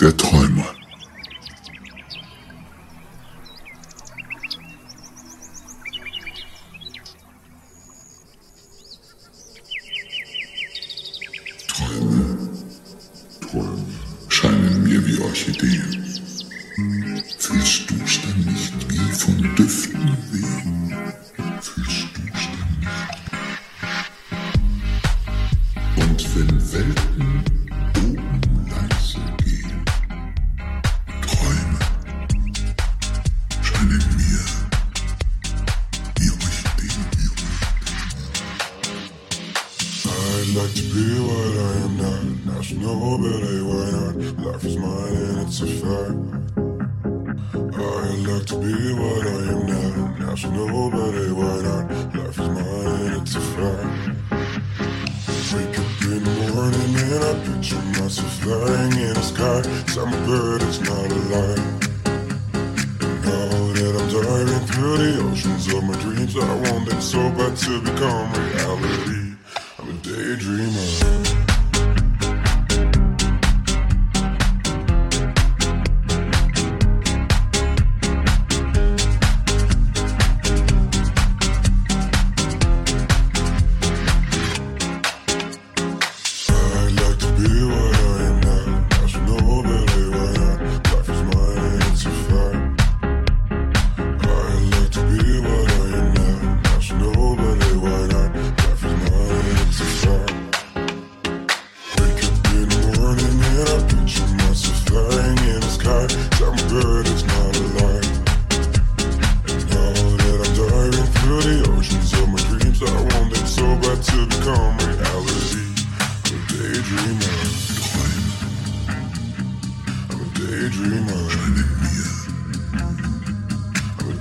Der Träumer.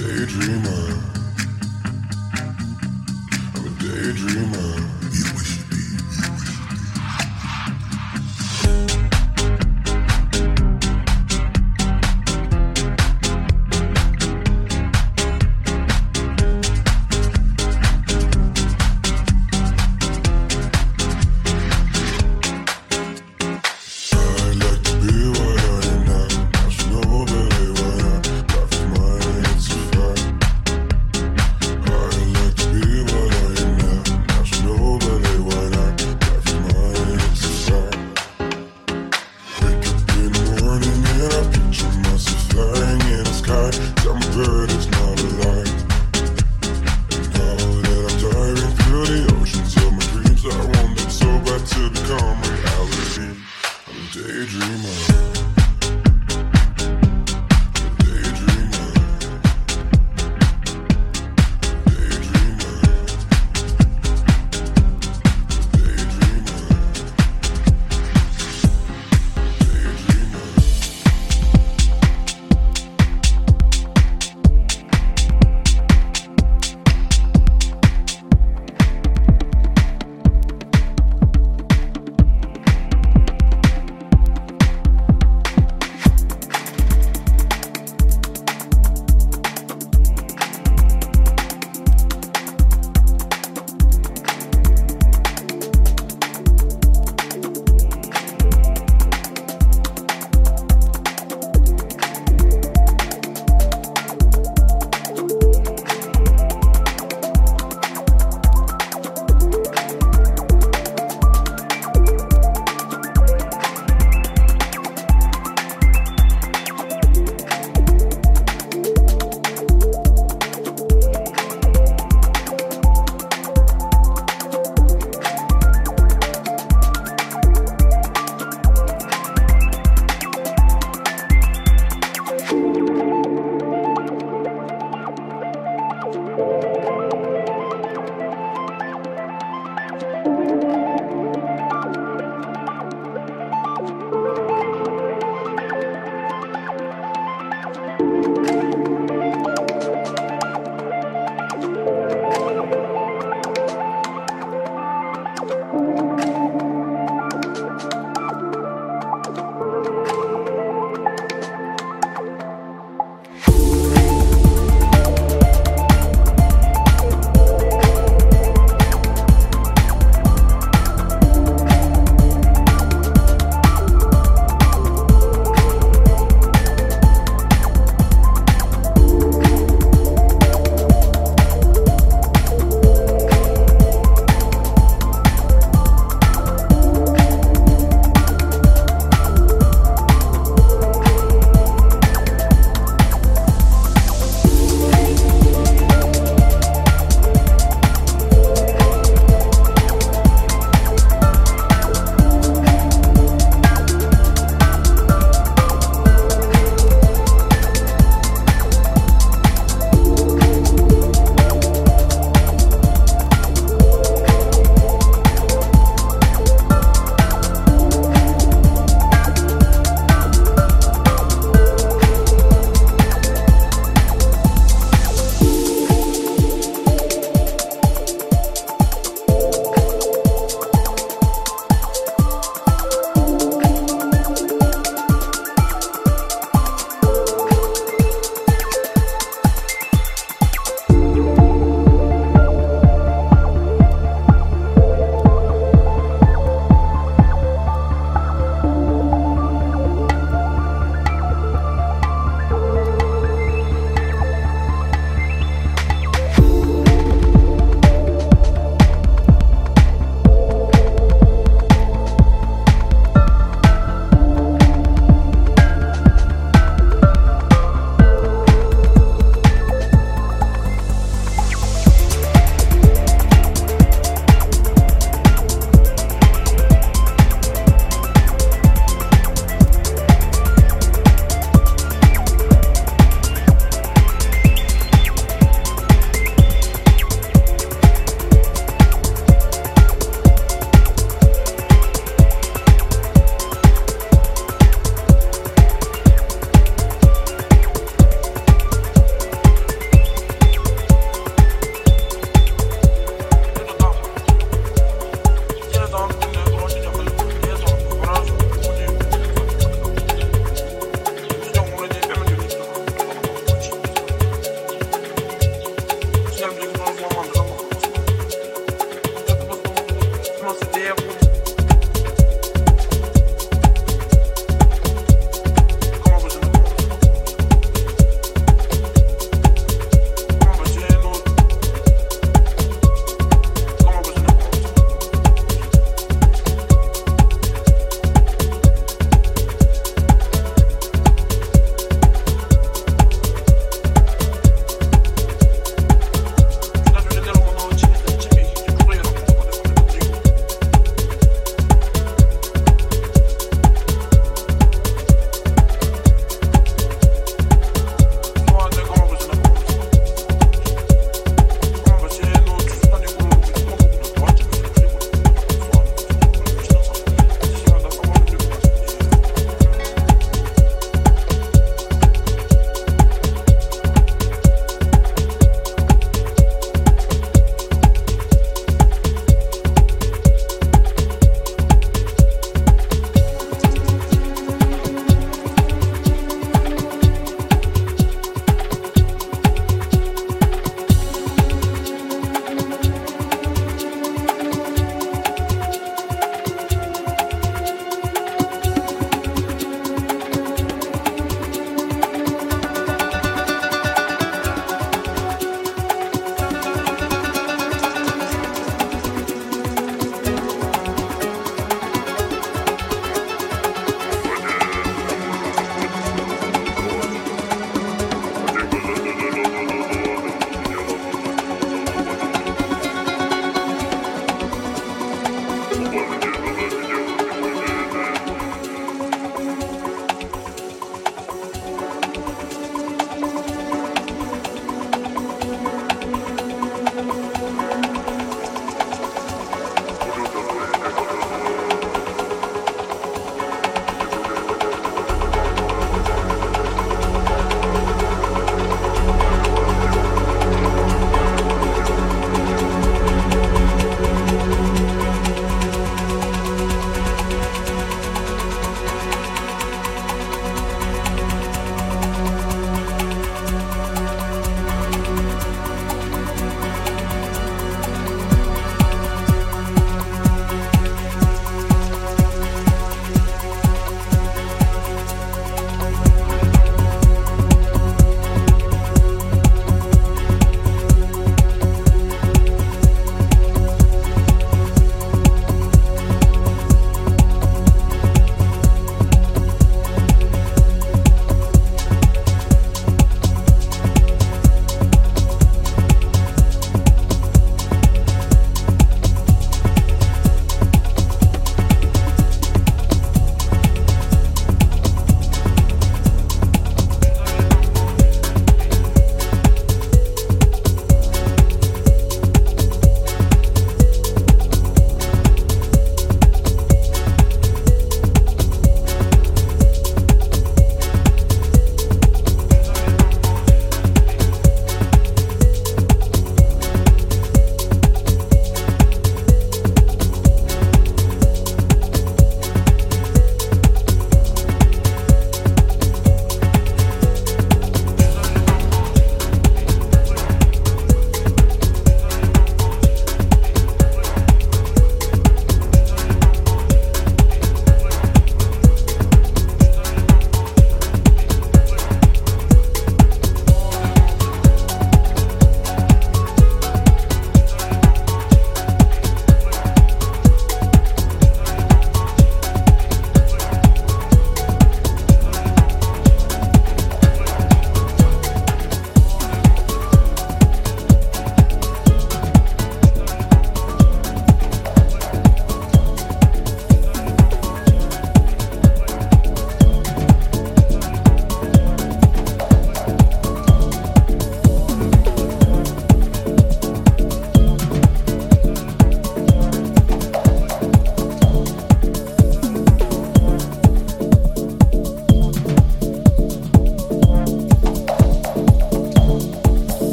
Daydreamer. I'm a daydreamer.